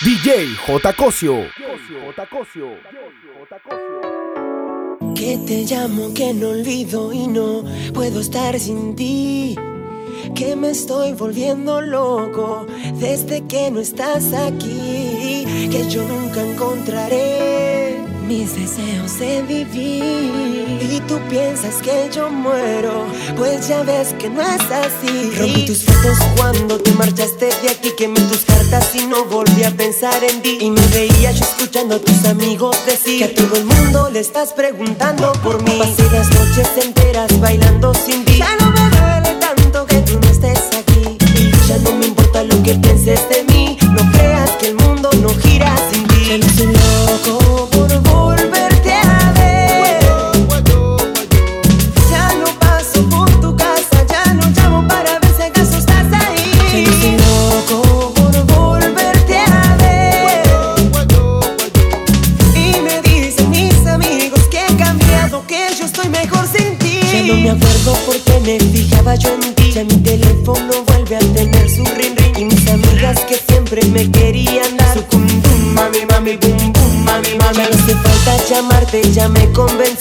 DJ J. Cosio. Que te llamo, que no olvido y no puedo estar sin ti. Que me estoy volviendo loco desde que no estás aquí. Que yo nunca encontraré mis deseos de vivir. Y tú piensas que yo muero, pues ya ves que no es así. Rompí tus fotos cuando te marchaste de aquí, quemé tus cartas y no volví a pensar en ti. Y me veía yo escuchando a tus amigos decir que a todo el mundo le estás preguntando por mí. Pasé las noches enteras bailando sin ti. Ya no me duele tanto que tú no estés aquí. Ya no me importa lo que pienses de mí. parte ya me convencí.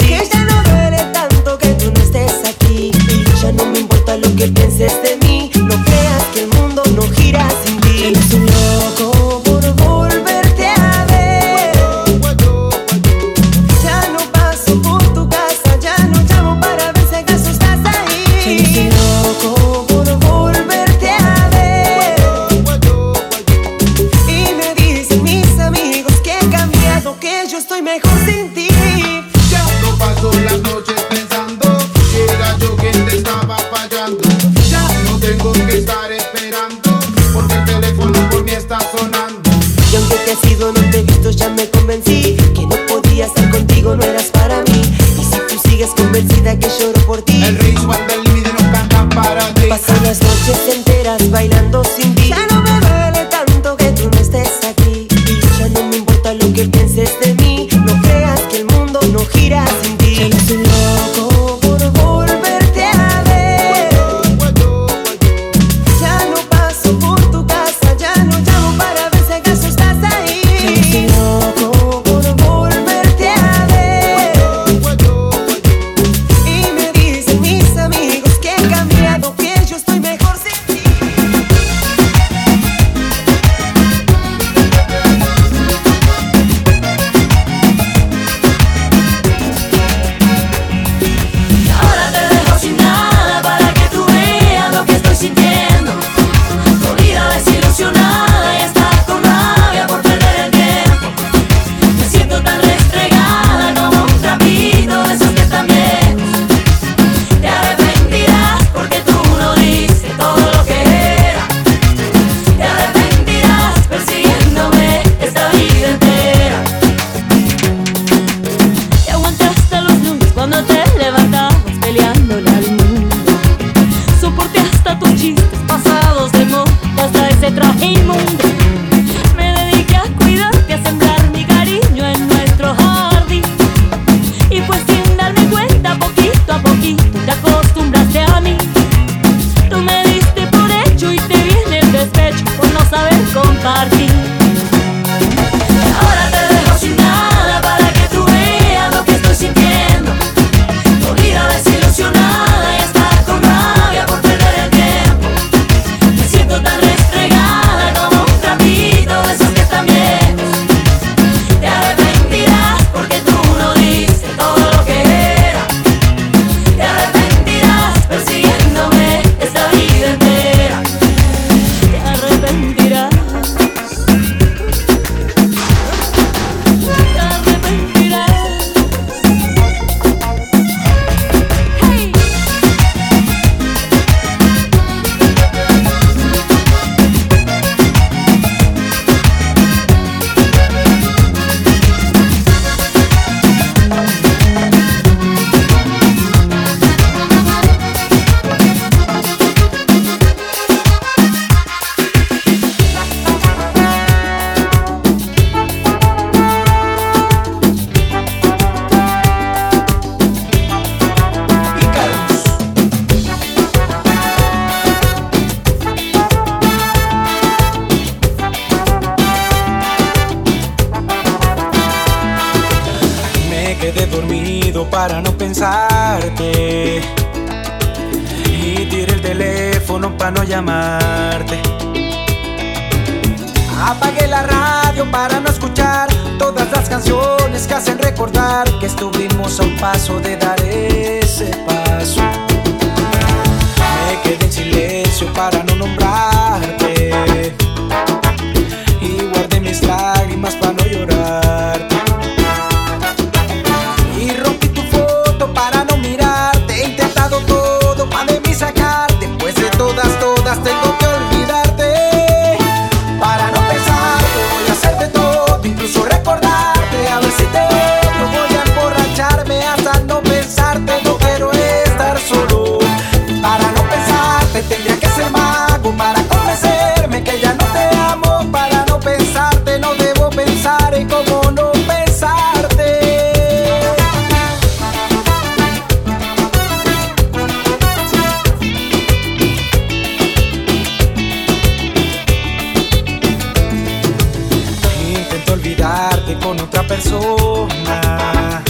olvidarte con otra persona.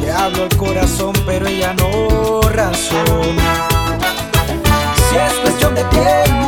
Le hablo al corazón, pero ella no razona. Si es cuestión de tiempo.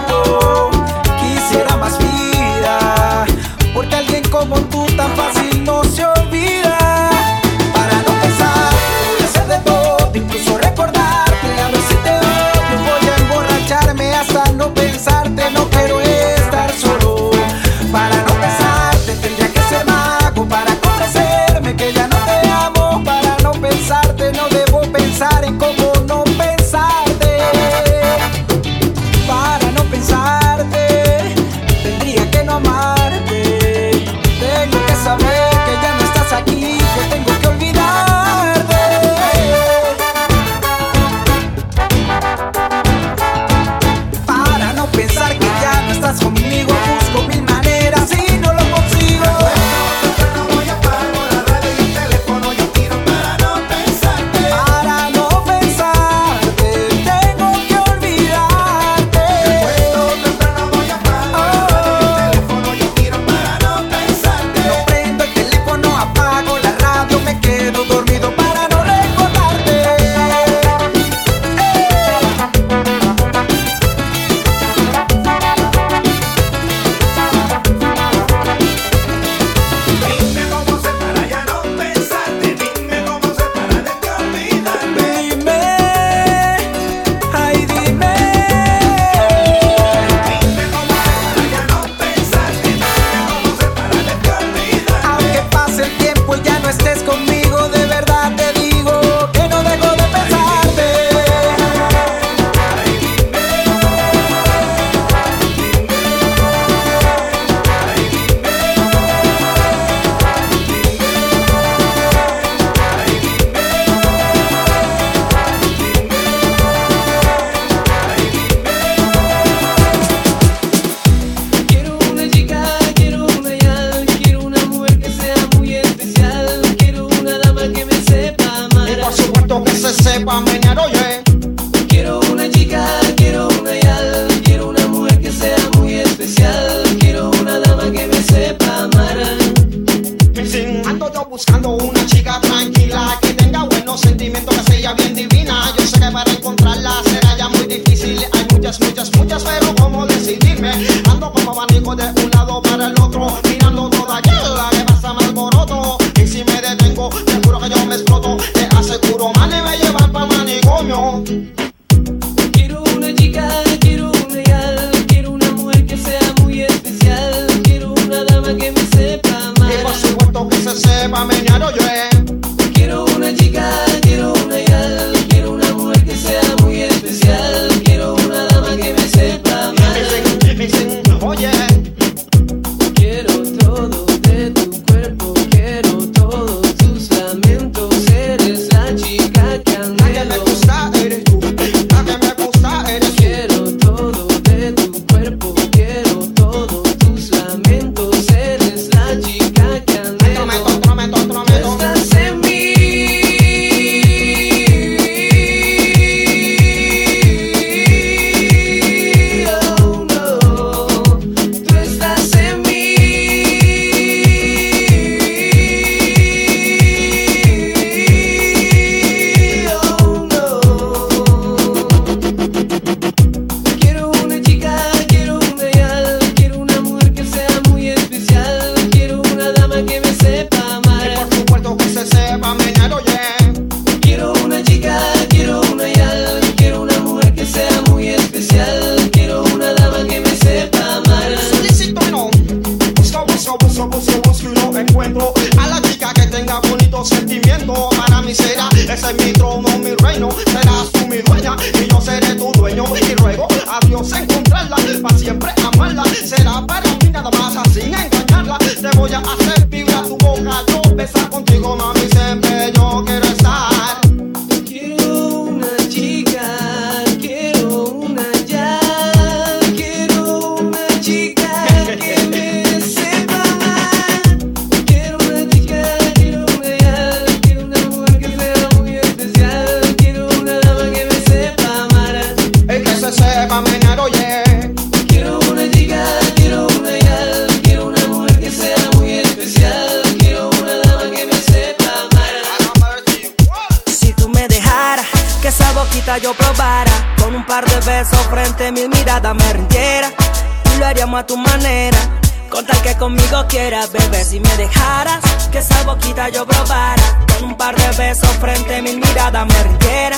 Si me dejaras que esa boquita yo probara Con un par de besos frente a mil miradas me rindiera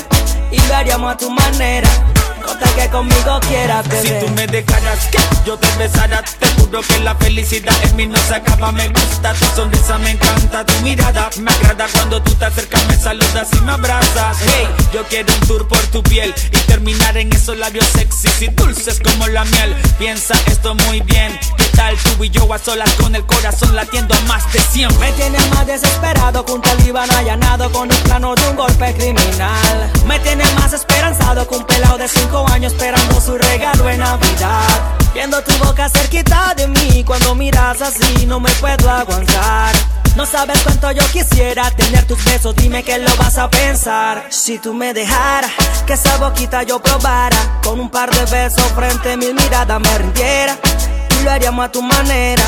Y lo haríamos a tu manera tal que conmigo quieras, Si bebé tú me dejaras que yo te besara, te juro que la felicidad en mí no se acaba. Me gusta tu sonrisa, me encanta tu mirada. Me agrada cuando tú te acercas, me saludas y me abrazas. Hey, yo quiero un tour por tu piel y terminar en esos labios sexys y dulces como la miel. Piensa esto muy bien. ¿Qué tal tú y yo a solas con el corazón latiendo a más de 100? Me tienes más desesperado que un talibán allanado con un plano de un golpe criminal. Me tienes más esperanzado que un pelado de cinco años esperando su regalo en Navidad. Viendo tu boca cerquita de mí, cuando miras así no me puedo aguantar. No sabes cuánto yo quisiera tener tus besos, dime que lo vas a pensar. Si tú me dejaras que esa boquita yo probara, con un par de besos frente a mil miradas me rindiera lo haríamos a tu manera.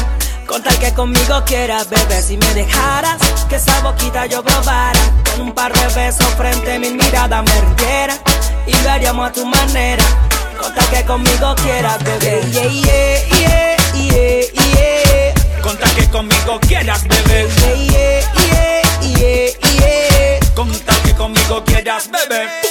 Con tal que conmigo quieras, bebé, si me dejaras que esa boquita yo probara, con un par de besos frente a mil miradas me rindiera y lo haríamos a tu manera. Con tal que conmigo quieras, bebé. Yeah, yeah, yeah, yeah, yeah. Con tal que conmigo quieras, bebé. Yeah, yeah, yeah, yeah. Con tal que conmigo quieras, bebé.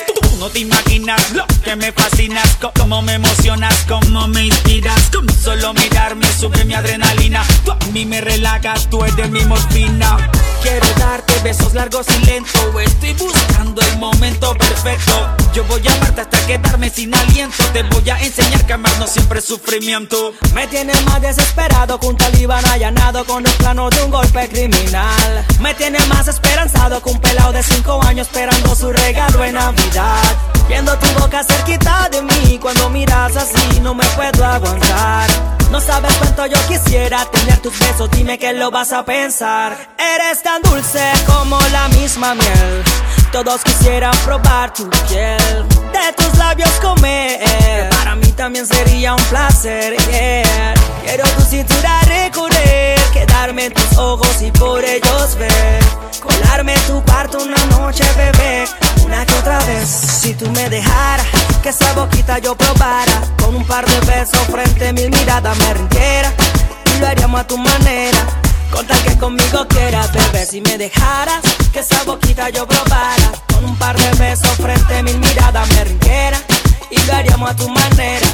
No te imaginas lo que me fascinas, cómo me emocionas, cómo me inspiras. Solo mirarme sube mi adrenalina. Tú a mí me relajas, tú eres mi morfina. Quiero darte besos largos y lentos. Estoy buscando el momento perfecto. Yo voy a amarte hasta quedarme sin aliento. Te voy a enseñar que amar no siempre es sufrimiento. Me tienes más desesperado que un talibán allanado con el plano de un golpe criminal. Me tienes más esperanzado que un pelado de cinco años esperando su regalo en Navidad. Viendo tu boca cerquita de mí, cuando miras así no me puedo aguantar. No sabes cuánto yo quisiera tener tus besos, dime que lo vas a pensar. Eres tan dulce como la misma miel. Todos quisieran probar tu piel, de tus labios comer. Para mí también sería un placer. yeah. Quiero tu cintura recorrer, quedarme en tus ojos y por ellos ver. Colarme en tu cuarto una noche, bebé, una que otra vez. Si tú me dejaras que esa boquita yo probara, con un par de besos frente a mil miradas me rindiera y lo haríamos a tu manera. Con tal que conmigo quieras, bebé, si me dejaras que esa boquita yo probara, con un par de besos frente a mil miradas me rindiera y lo haríamos a tu manera.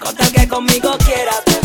Con tal que conmigo quieras, bebé.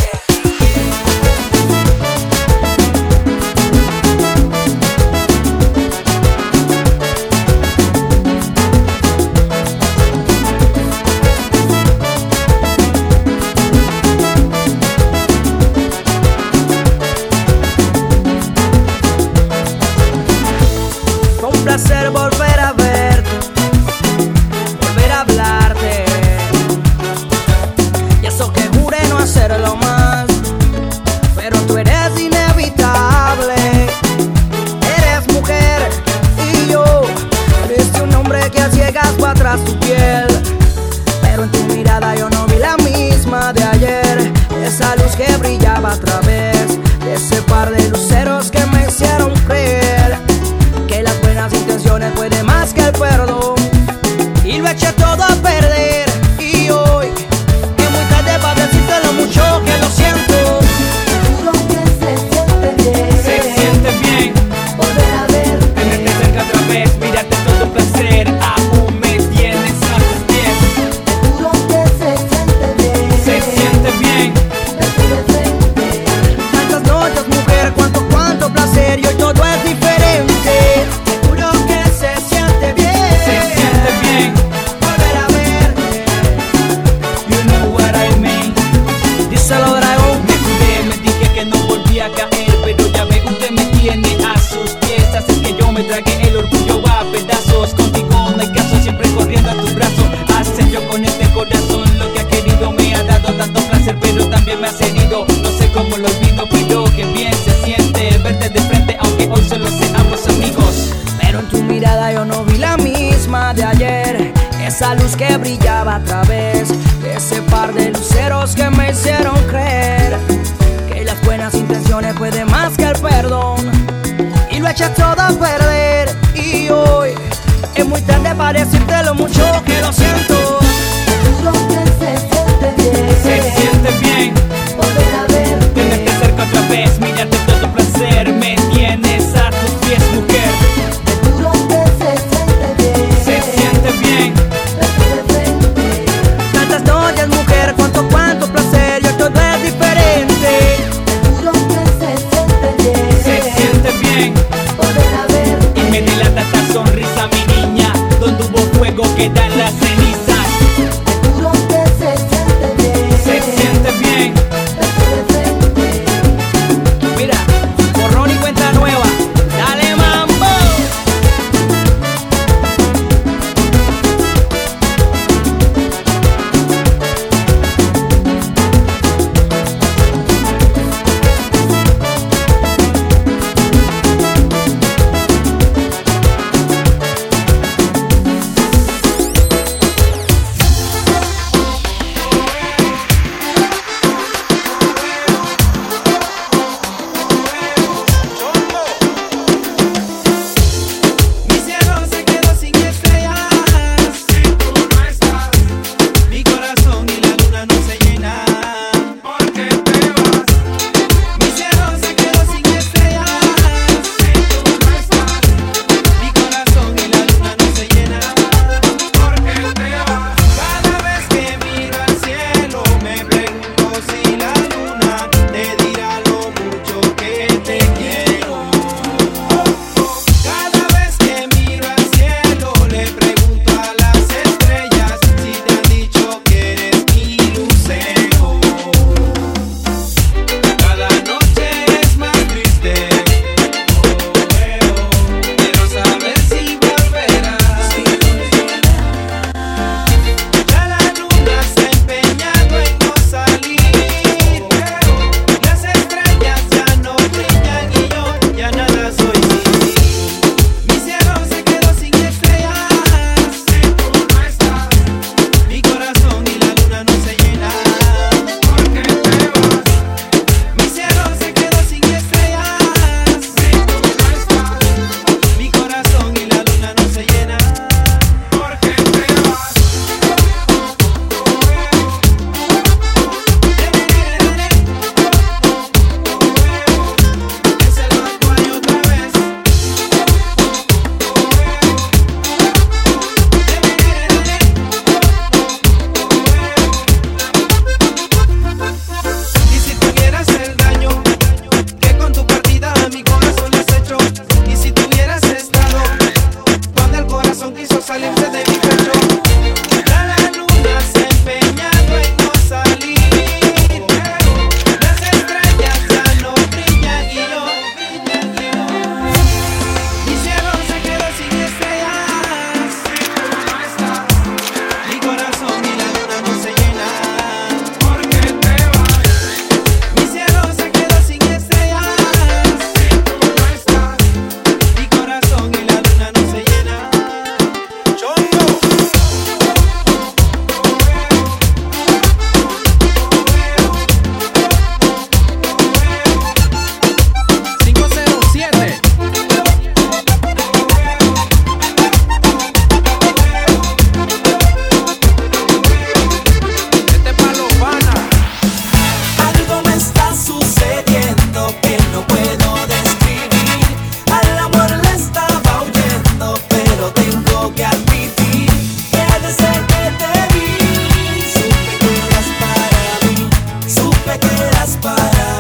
faz parar.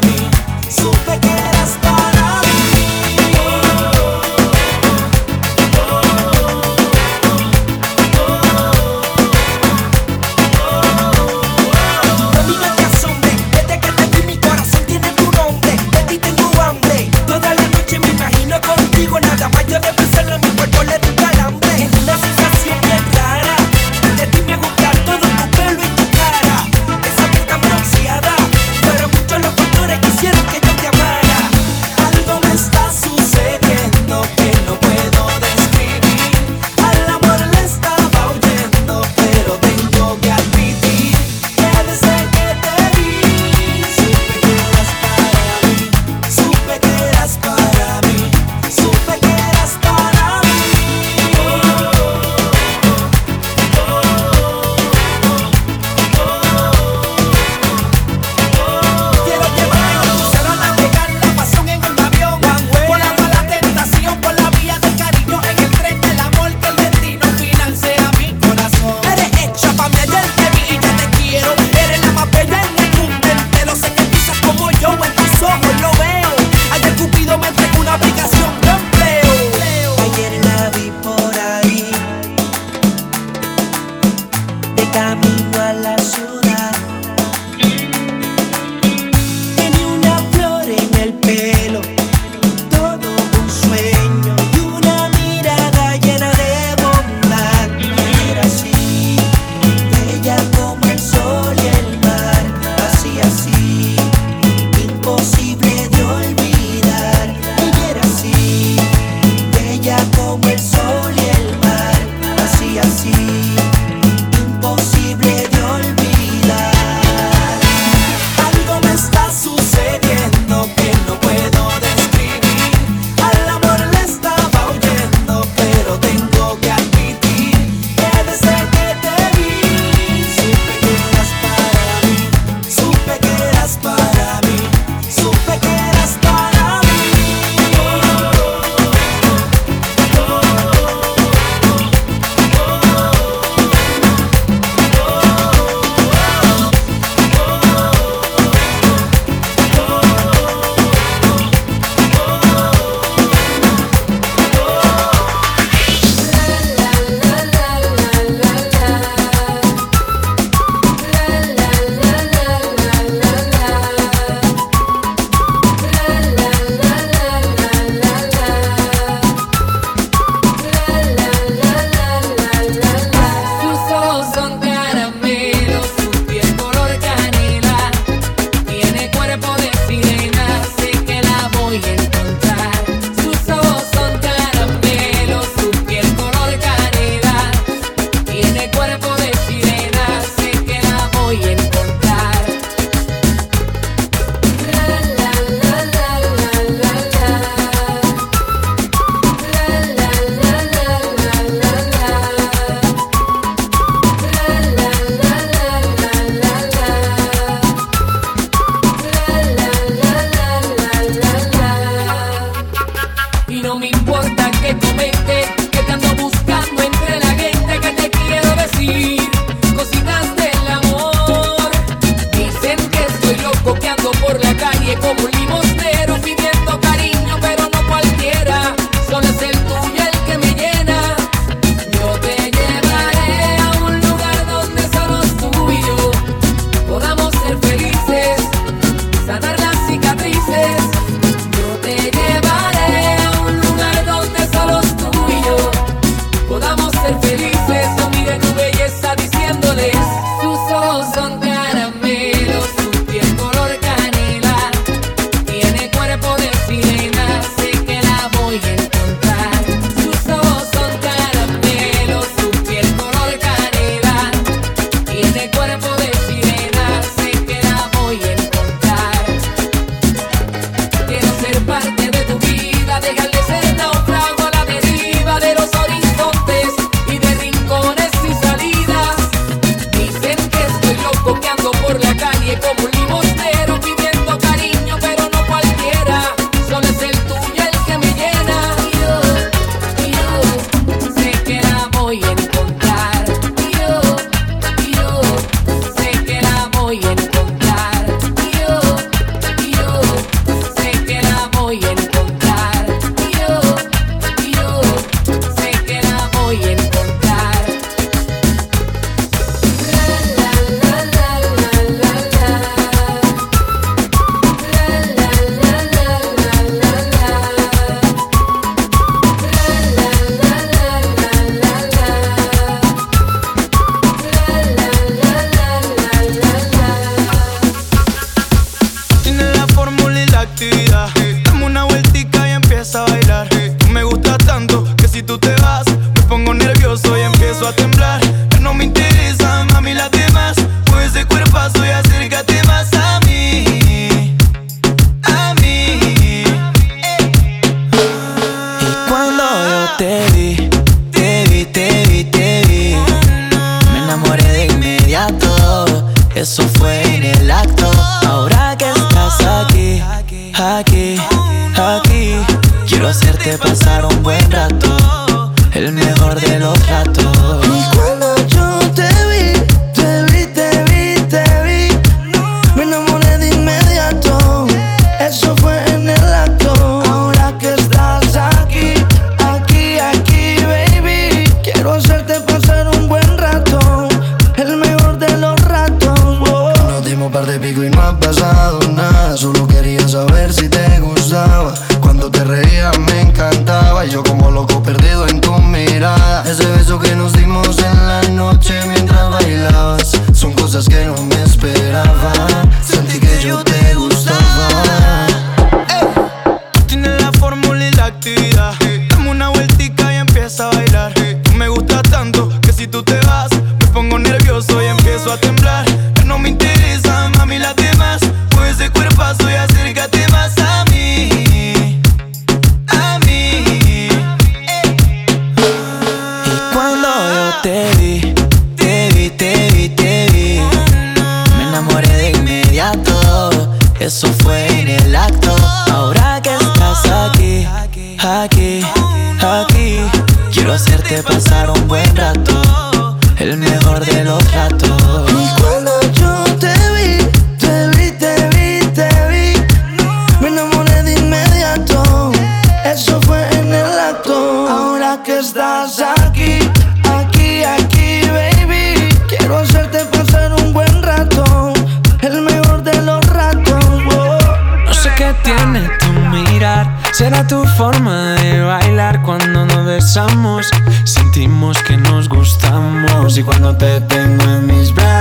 Y cuando te tengo en mis brazos,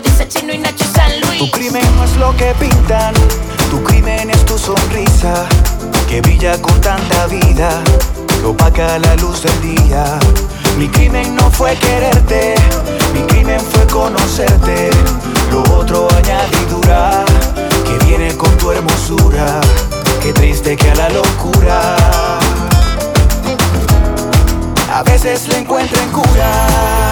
dice Chino y Nacho San Luis. Tu crimen no es lo que pintan, tu crimen es tu sonrisa, que brilla con tanta vida, que opaca la luz del día. Mi crimen no fue quererte, mi crimen fue conocerte, lo otro añadidura, que viene con tu hermosura, que triste que a la locura. A veces le encuentro en cura.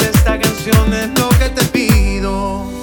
esta canción es lo que te pido.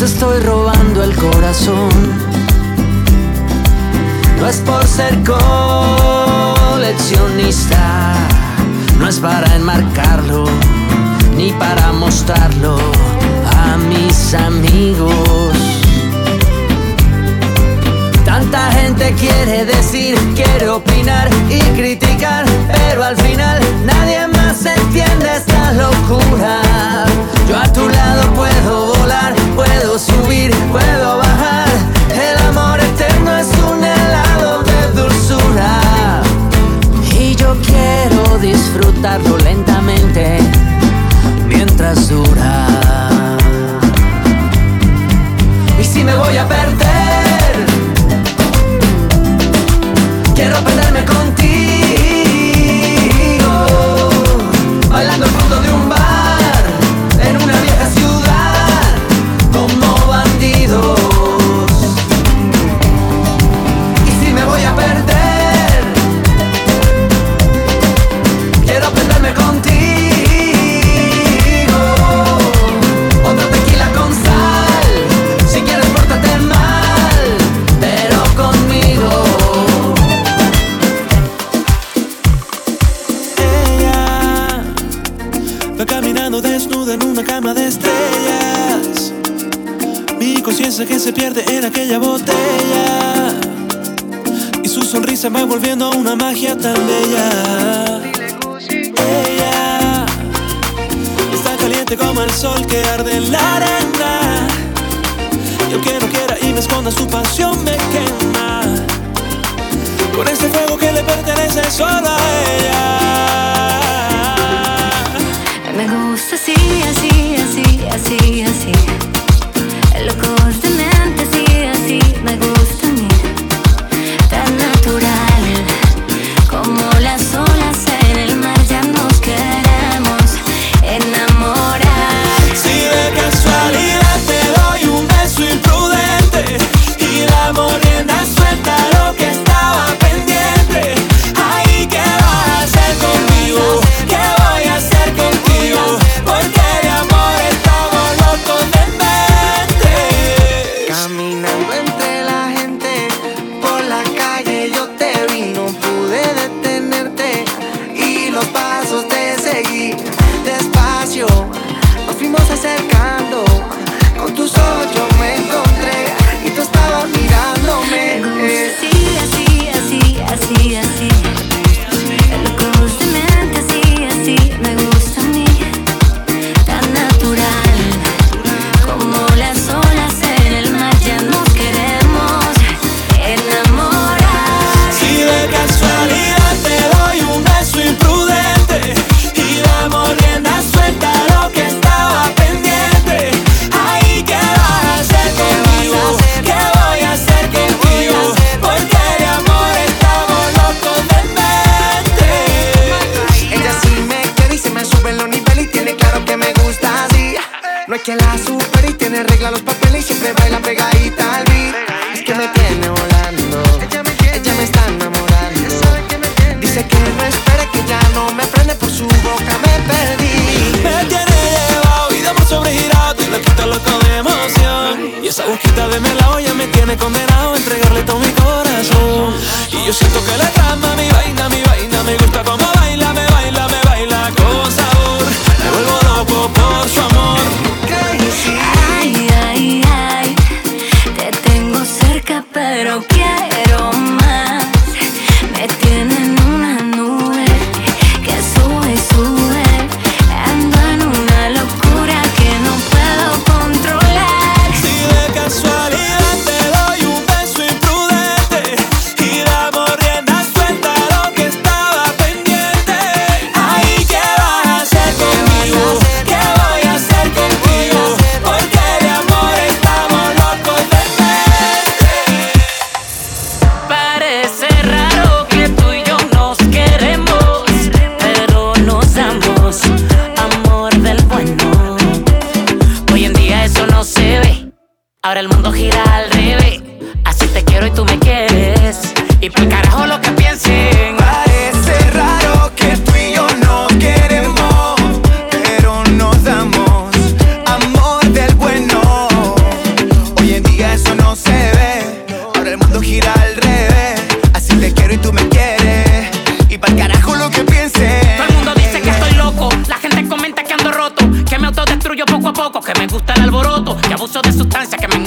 te estoy robando el corazón. No es por ser coleccionista, no es para enmarcarlo, ni para mostrarlo a mis amigos. Tanta gente quiere decir, quiere opinar y criticar, pero al final nadie más entiende esta locura. Yo a tu lado puedo volar, puedo subir, puedo bajar. El amor eterno es un helado de dulzura. Y yo quiero disfrutarlo lentamente mientras dura. Y si me voy a perder sonrisa va volviendo una magia tan bella. Ella está caliente como el sol que arde en la arena. Yo que no quiera y me esconda su pasión me quema. Con ese fuego que le pertenece solo a ella. Me gusta así, así, así, así, así. Ahora el mundo gira al revés. Así te quiero y tú me quieres. Y por carajo lo que piensen.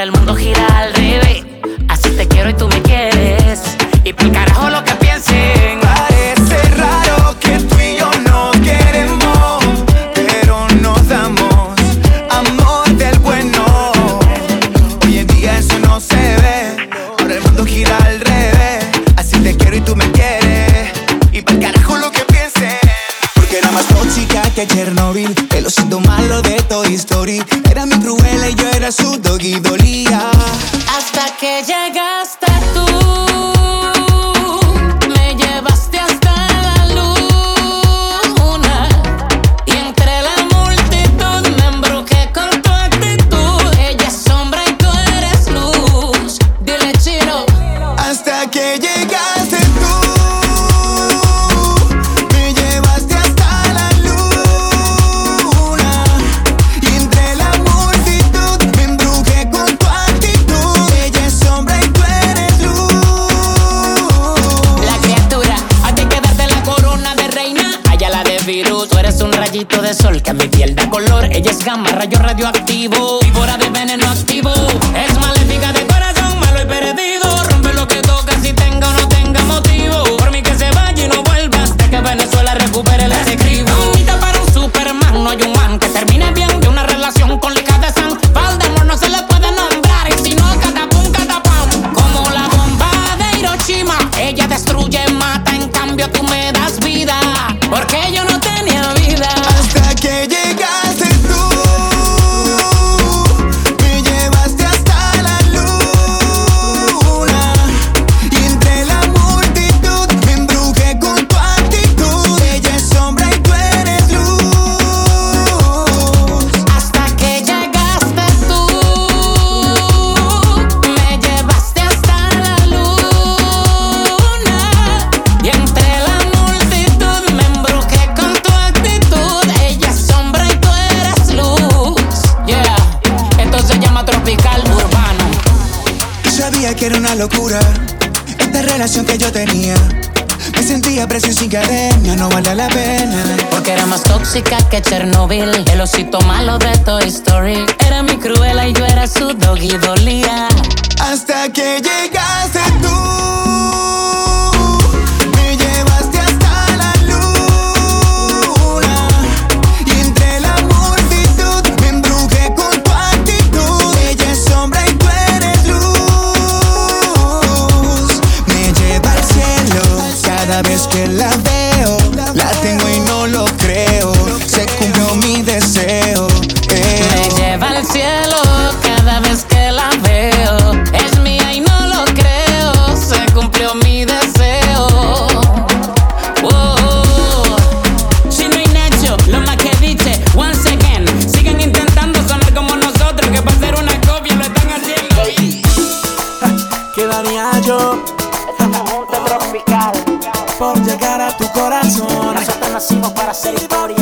ahora el mundo gira al revés. Así te quiero y tú me quieres. Y por carajo lo que piensen. Parece raro que tú y yo no queremos, pero nos damos amor del bueno. Hoy en día eso no se ve. Ahora el mundo gira al revés. Así te quiero y tú me quieres. Y por carajo lo que piensen. Porque era más tóxica que ayer móvil I say, body.